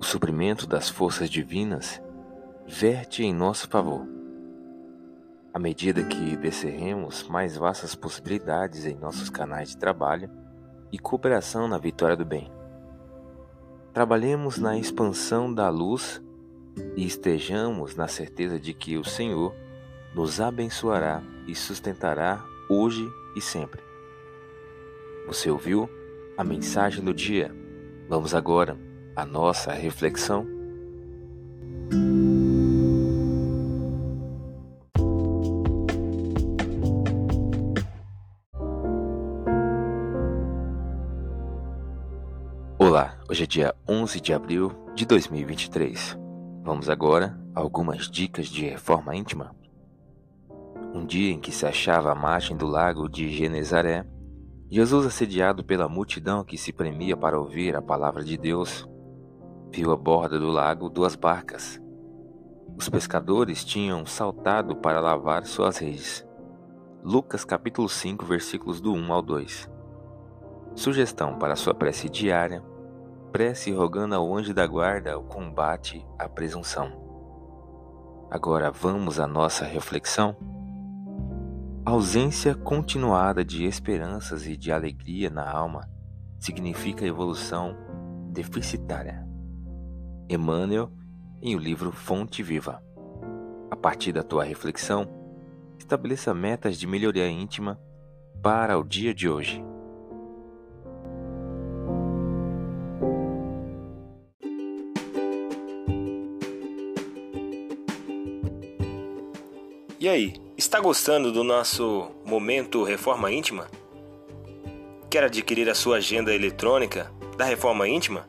O suprimento das forças divinas verte em nosso favor. À medida que descerremos mais vastas possibilidades em nossos canais de trabalho e cooperação na vitória do bem. Trabalhemos na expansão da luz e estejamos na certeza de que o Senhor nos abençoará e sustentará hoje e sempre. Você ouviu a mensagem do dia? Vamos agora à nossa reflexão. Olá, hoje é dia 11 de abril de 2023. Vamos agora a algumas dicas de reforma íntima. Um dia em que se achava à margem do lago de Genezaré, Jesus, assediado pela multidão que se premia para ouvir a palavra de Deus, viu à borda do lago duas barcas. Os pescadores tinham saltado para lavar suas redes. Lucas capítulo 5, versículos do 1 ao 2. Sugestão para sua prece diária: prece rogando ao anjo da guarda o combate à presunção. Agora vamos à nossa reflexão. Ausência continuada de esperanças e de alegria na alma significa evolução deficitária. Emmanuel, em o livro Fonte Viva. A partir da tua reflexão, estabeleça metas de melhoria íntima para o dia de hoje. E aí, está gostando do nosso momento Reforma Íntima? Quer adquirir a sua agenda eletrônica da Reforma Íntima?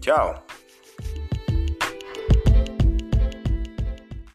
Tchau!